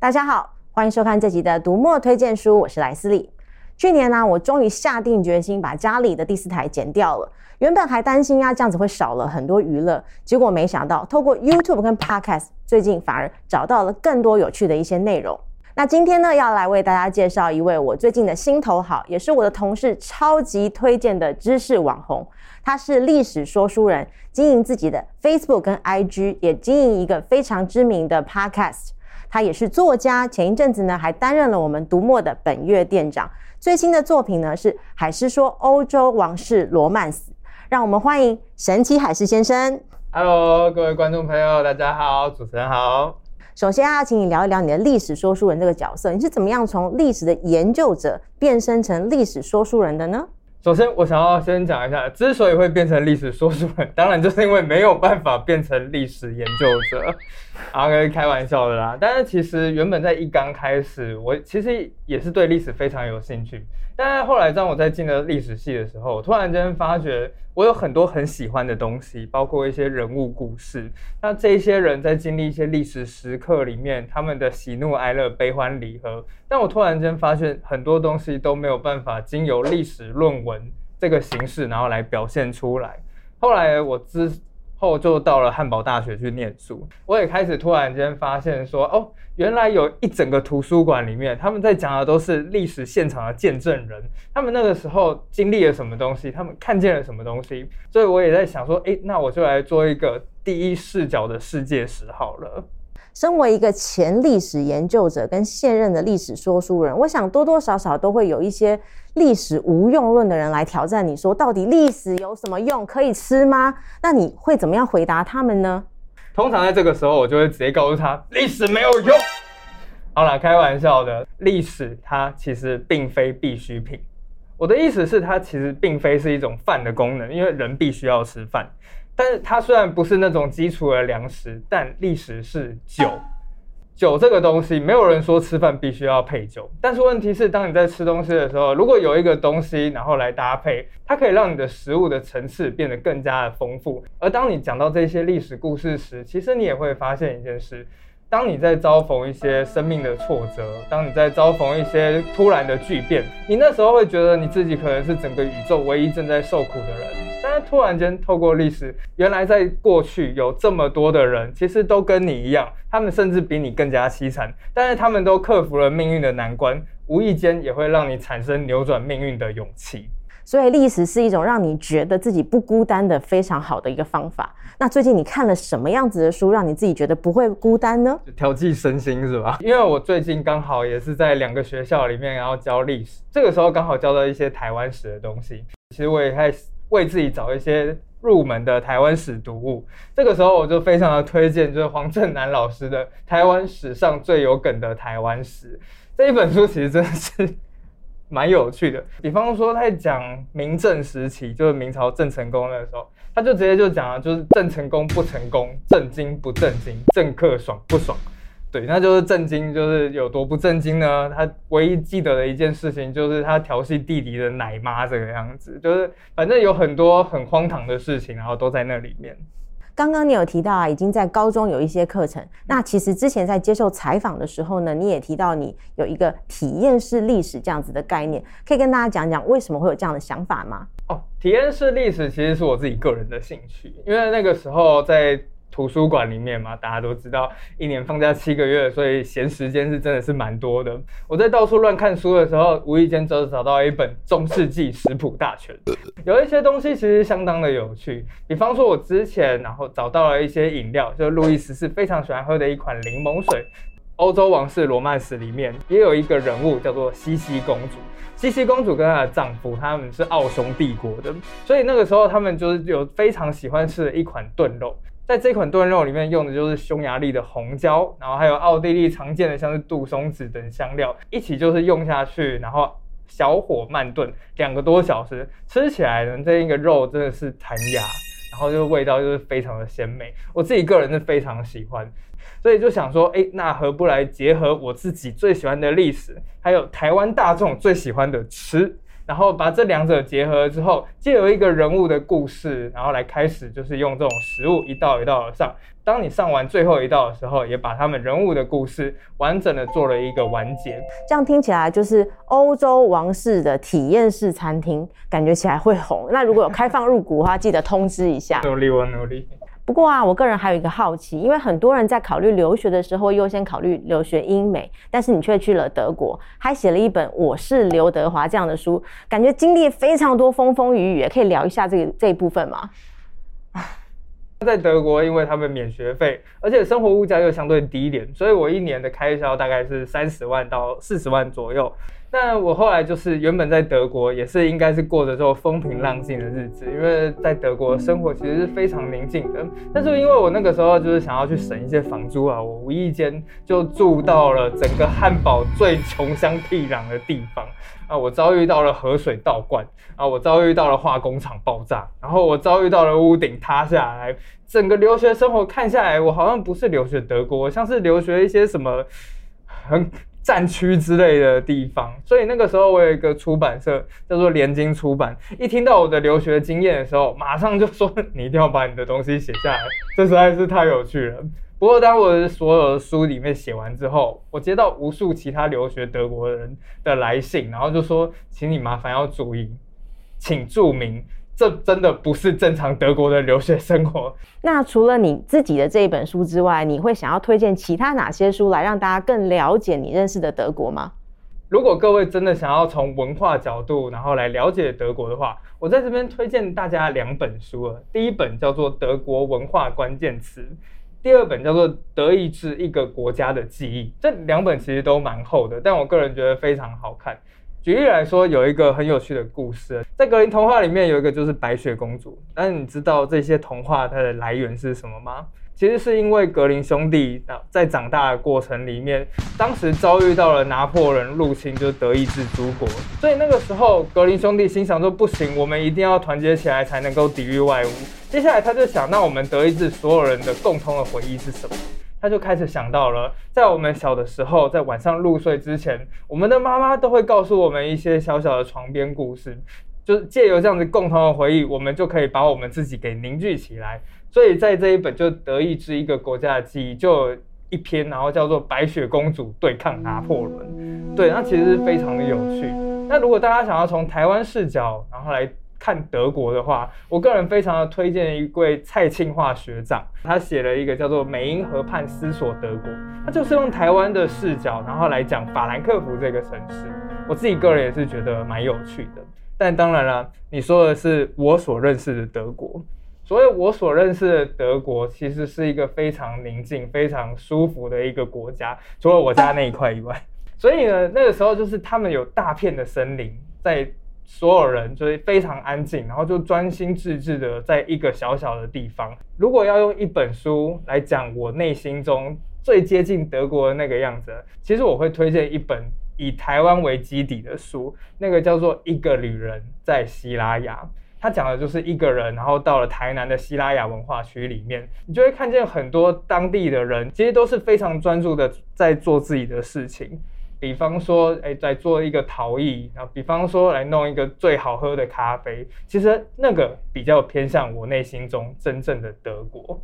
大家好，欢迎收看这集的读墨推荐书，我是莱斯利。去年呢、我终于下定决心把家里的第四台剪掉了。原本还担心啊，这样子会少了很多娱乐，结果没想到，透过 YouTube 跟 Podcast，最近反而找到了更多有趣的一些内容。那今天呢，要来为大家介绍一位我最近的心头好，也是我的同事超级推荐的知识网红。他是历史说书人，经营自己的 Facebook 跟 IG，也经营一个非常知名的 Podcast。他也是作家，前一阵子呢还担任了我们读墨的本月店长。最新的作品呢是《海狮说欧洲王室罗曼史》，让我们欢迎神奇海狮先生。Hello，各位观众朋友，大家好，主持人好。首先啊，请你聊一聊你的历史说书人这个角色，你是怎么样从历史的研究者变身成历史说书人的呢？首先，我想要先讲一下，之所以会变成历史说书人，当然就是因为没有办法变成历史研究者，啊，开玩笑的啦。但是其实原本在一刚开始，我其实也是对历史非常有兴趣。但是后来当我在进了历史系的时候，突然间发觉我有很多很喜欢的东西，包括一些人物故事。那这些人在经历一些历史时刻里面，他们的喜怒哀乐、悲欢离合。但我突然间发现很多东西都没有办法经由历史论文这个形式，然后来表现出来。后来我知。后就到了汉堡大学去念书，我也开始突然间发现说，哦，原来有一整个图书馆里面，他们在讲的都是历史现场的见证人，他们那个时候经历了什么东西，他们看见了什么东西，所以我也在想说，哎，那我就来做一个第一视角的世界史好了。身为一个前历史研究者跟现任的历史说书人，我想多多少少都会有一些历史无用论的人来挑战你说，到底历史有什么用？可以吃吗？那你会怎么样回答他们呢？通常在这个时候，我就会直接告诉他，历史没有用。好啦，开玩笑的，历史它其实并非必需品。我的意思是，它其实并非是一种饭的功能，因为人必须要吃饭。但是它虽然不是那种基础的粮食，但历史是酒。酒这个东西，没有人说吃饭必须要配酒。但是问题是，当你在吃东西的时候，如果有一个东西，然后来搭配，它可以让你的食物的层次变得更加的丰富。而当你讲到这些历史故事时，其实你也会发现一件事。当你在遭逢一些生命的挫折，当你在遭逢一些突然的巨变，你那时候会觉得你自己可能是整个宇宙唯一正在受苦的人。但是突然间透过历史，原来在过去有这么多的人，其实都跟你一样，他们甚至比你更加凄惨，但是他们都克服了命运的难关，无意间也会让你产生扭转命运的勇气。所以历史是一种让你觉得自己不孤单的非常好的一个方法。那最近你看了什么样子的书，让你自己觉得不会孤单呢？调剂身心是吧？因为我最近刚好也是在两个学校里面，然后教历史，这个时候刚好教到一些台湾史的东西。其实我也在为自己找一些入门的台湾史读物。这个时候我就非常的推荐，就是黄正南老师的《台湾史上最有梗的台湾史》这一本书，其实真的是。蛮有趣的，比方说他在讲明郑时期，就是明朝郑成功的时候，他就直接就讲了，就是郑成功不成功，正经不正经，政客爽不爽？对，那就是震惊，就是有多不震惊呢？他唯一记得的一件事情就是他调戏弟弟的奶妈这个样子，就是反正有很多很荒唐的事情，然后都在那里面。刚刚你有提到啊，已经在高中有一些课程。那其实之前在接受采访的时候呢，你也提到你有一个体验式历史这样子的概念，可以跟大家讲讲为什么会有这样的想法吗？哦，体验式历史其实是我自己个人的兴趣，因为那个时候在。图书馆里面嘛，大家都知道，一年放假七个月，所以闲时间是真的是蛮多的。我在到处乱看书的时候，无意间就找到一本《中世纪食谱大全》，有一些东西其实相当的有趣。比方说，我之前然后找到了一些饮料，就是路易十四非常喜欢喝的一款柠檬水。欧洲王室罗曼史里面也有一个人物叫做茜茜公主，茜茜公主跟她的丈夫他们是奥匈帝国的，所以那个时候他们就是有非常喜欢吃的一款炖肉。在这款炖肉里面用的就是匈牙利的红椒，然后还有奥地利常见的像是杜松子等香料，一起就是用下去，然后小火慢炖两个多小时，吃起来呢，这一个肉真的是弹牙，然后就味道就是非常的鲜美，我自己个人是非常喜欢，所以就想说，哎，那何不来结合我自己最喜欢的历史，还有台湾大众最喜欢的吃。然后把这两者结合之后，借由一个人物的故事，然后来开始就是用这种食物一道一道的上。当你上完最后一道的时候，也把他们人物的故事完整的做了一个完结。这样听起来就是欧洲王室的体验式餐厅，感觉起来会红。那如果有开放入股的话，记得通知一下。努力，我努力。不过啊，我个人还有一个好奇，因为很多人在考虑留学的时候优先考虑留学英美，但是你却去了德国，还写了一本《我是刘德华》这样的书，感觉经历非常多风风雨雨，可以聊一下这个这一部分吗？在德国，因为他们免学费，而且生活物价又相对低一点，所以我一年的开销大概是三十万到四十万左右。那我后来就是原本在德国也是应该是过着这种风平浪静的日子，因为在德国生活其实是非常宁静的。但是因为我那个时候就是想要去省一些房租啊，我无意间就住到了整个汉堡最穷乡僻壤的地方啊，我遭遇到了河水倒灌啊，我遭遇到了化工厂爆炸，然后我遭遇到了屋顶塌下来，整个留学生活看下来，我好像不是留学德国，像是留学一些什么很。战区之类的地方，所以那个时候我有一个出版社叫做联经出版，一听到我的留学经验的时候，马上就说你一定要把你的东西写下来，这实在是太有趣了。不过当我的所有的书里面写完之后，我接到无数其他留学德国人的来信，然后就说，请你麻烦要注意，请注明。这真的不是正常德国的留学生活。那除了你自己的这一本书之外，你会想要推荐其他哪些书来让大家更了解你认识的德国吗？如果各位真的想要从文化角度，然后来了解德国的话，我在这边推荐大家两本书。第一本叫做《德国文化关键词》，第二本叫做《德意志一个国家的记忆》。这两本其实都蛮厚的，但我个人觉得非常好看。举例来说，有一个很有趣的故事，在格林童话里面有一个就是白雪公主。但是你知道这些童话它的来源是什么吗？其实是因为格林兄弟在长大的过程里面，当时遭遇到了拿破仑入侵，就是德意志诸国。所以那个时候，格林兄弟心想说：不行，我们一定要团结起来才能够抵御外侮。接下来他就想，那我们德意志所有人的共同的回忆是什么？他就开始想到了，在我们小的时候，在晚上入睡之前，我们的妈妈都会告诉我们一些小小的床边故事，就是借由这样子共同的回忆，我们就可以把我们自己给凝聚起来。所以在这一本就德意志一个国家的记忆，就一篇，然后叫做《白雪公主对抗拿破仑》。对，那其实是非常的有趣。那如果大家想要从台湾视角，然后来。看德国的话，我个人非常的推荐一位蔡庆化学长，他写了一个叫做《美英河畔思索德国》，他就是用台湾的视角，然后来讲法兰克福这个城市。我自己个人也是觉得蛮有趣的。但当然了，你说的是我所认识的德国，所以我所认识的德国其实是一个非常宁静、非常舒服的一个国家，除了我家那一块以外。所以呢，那个时候就是他们有大片的森林在。所有人就是非常安静，然后就专心致志的在一个小小的地方。如果要用一本书来讲我内心中最接近德国的那个样子，其实我会推荐一本以台湾为基底的书，那个叫做《一个旅人在西拉雅》。他讲的就是一个人，然后到了台南的西拉雅文化区里面，你就会看见很多当地的人，其实都是非常专注的在做自己的事情。比方说，哎，在做一个陶艺，然后比方说来弄一个最好喝的咖啡，其实那个比较偏向我内心中真正的德国。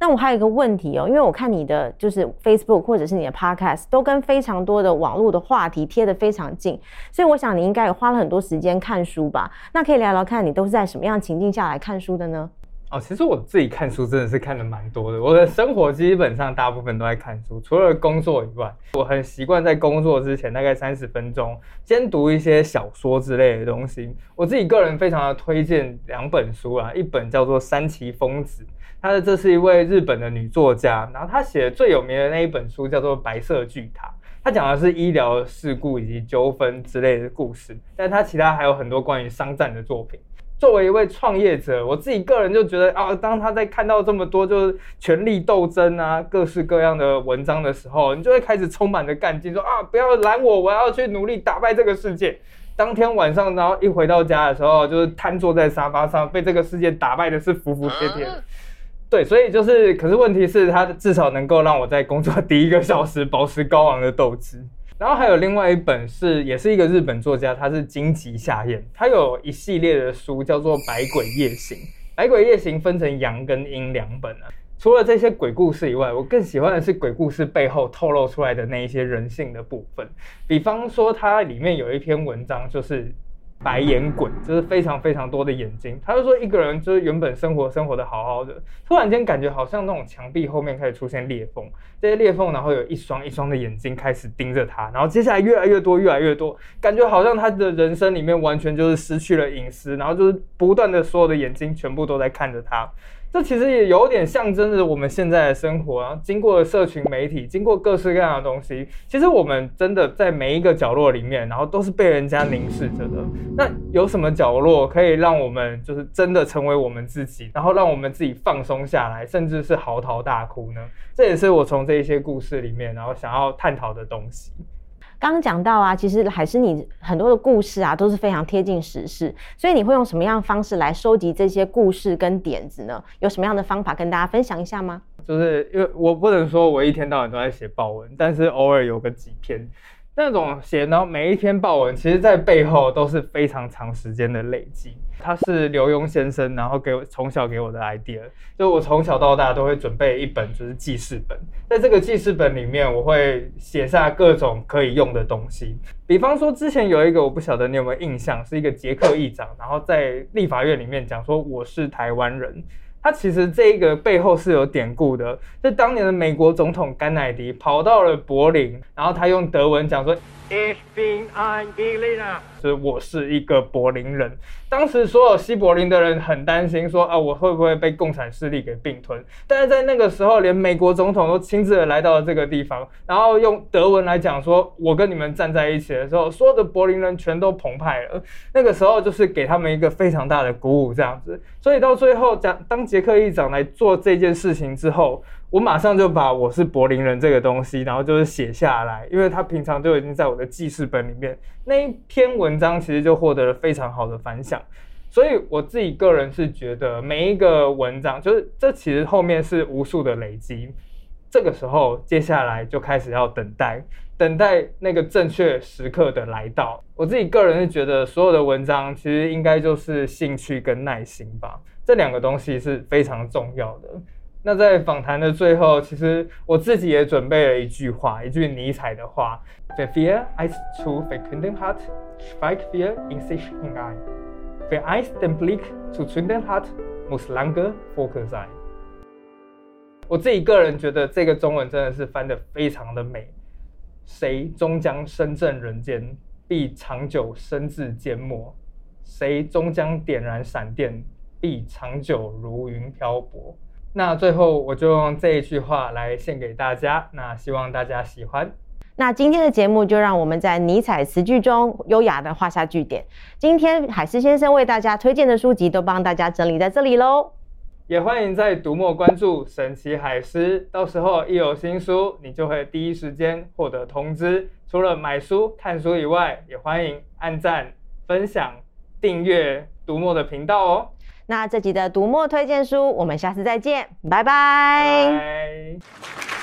那我还有一个问题哦，因为我看你的就是 Facebook 或者是你的 Podcast 都跟非常多的网络的话题贴得非常近，所以我想你应该也花了很多时间看书吧？那可以聊聊看你都是在什么样情境下来看书的呢？哦，其实我自己看书真的是看的蛮多的。我的生活基本上大部分都在看书，除了工作以外，我很习惯在工作之前大概三十分钟先读一些小说之类的东西。我自己个人非常的推荐两本书啊，一本叫做三崎丰子，她的这是一位日本的女作家，然后她写的最有名的那一本书叫做《白色巨塔》，她讲的是医疗事故以及纠纷之类的故事，但她其他还有很多关于商战的作品。作为一位创业者，我自己个人就觉得啊，当他在看到这么多就是权力斗争啊，各式各样的文章的时候，你就会开始充满着干劲，说啊，不要拦我，我要去努力打败这个世界。当天晚上，然后一回到家的时候，就是瘫坐在沙发上，被这个世界打败的是服服帖帖。对，所以就是，可是问题是，他至少能够让我在工作 第一个小时保持高昂的斗志。然后还有另外一本是，也是一个日本作家，他是金吉夏彦，他有一系列的书叫做《百鬼夜行》，《百鬼夜行》分成阳跟阴两本啊。除了这些鬼故事以外，我更喜欢的是鬼故事背后透露出来的那一些人性的部分。比方说，它里面有一篇文章就是。白眼鬼就是非常非常多的眼睛，他就说一个人就是原本生活生活的好好的，突然间感觉好像那种墙壁后面开始出现裂缝，这些裂缝然后有一双一双的眼睛开始盯着他，然后接下来越来越多越来越多，感觉好像他的人生里面完全就是失去了隐私，然后就是不断的所有的眼睛全部都在看着他。这其实也有点象征着我们现在的生活啊，经过社群媒体，经过各式各样的东西，其实我们真的在每一个角落里面，然后都是被人家凝视着的。那有什么角落可以让我们就是真的成为我们自己，然后让我们自己放松下来，甚至是嚎啕大哭呢？这也是我从这一些故事里面，然后想要探讨的东西。刚刚讲到啊，其实还是你很多的故事啊都是非常贴近时事，所以你会用什么样的方式来收集这些故事跟点子呢？有什么样的方法跟大家分享一下吗？就是因为我不能说我一天到晚都在写报文，但是偶尔有个几篇。那种写，呢每一篇报文，其实在背后都是非常长时间的累积。他是刘墉先生，然后给我从小给我的 idea，就我从小到大都会准备一本就是记事本，在这个记事本里面，我会写下各种可以用的东西。比方说，之前有一个我不晓得你有没有印象，是一个捷克议长，然后在立法院里面讲说我是台湾人。他其实这一个背后是有典故的，就当年的美国总统甘乃迪跑到了柏林，然后他用德文讲说。Ich bin ein Berliner，是我是一个柏林人。当时所有西柏林的人很担心说，说啊，我会不会被共产势力给并吞？但是在那个时候，连美国总统都亲自的来到了这个地方，然后用德文来讲说，我跟你们站在一起的时候，所有的柏林人全都澎湃了。那个时候就是给他们一个非常大的鼓舞，这样子。所以到最后讲，当捷克议长来做这件事情之后。我马上就把我是柏林人这个东西，然后就是写下来，因为他平常就已经在我的记事本里面。那一篇文章其实就获得了非常好的反响，所以我自己个人是觉得每一个文章，就是这其实后面是无数的累积。这个时候，接下来就开始要等待，等待那个正确时刻的来到。我自己个人是觉得，所有的文章其实应该就是兴趣跟耐心吧，这两个东西是非常重要的。那在访谈的最后，其实我自己也准备了一句话，一句尼采的话：“Wer viel eins zu verkünden hat, schweigt viel in sich hinein. Wer eins den Blick zu zünden hat, muss lange Vogel sein。”我自己个人觉得这个中文真的是翻得非常的美。谁终将身正人间，必长久身自缄默；谁终将点燃闪电，必长久如云漂泊。那最后我就用这一句话来献给大家，那希望大家喜欢。那今天的节目就让我们在尼采词句中优雅的画下句点。今天海狮先生为大家推荐的书籍都帮大家整理在这里喽，也欢迎在读墨关注神奇海狮，到时候一有新书，你就会第一时间获得通知。除了买书看书以外，也欢迎按赞、分享、订阅读墨的频道哦。那这集的读墨推荐书，我们下次再见，拜拜。拜拜。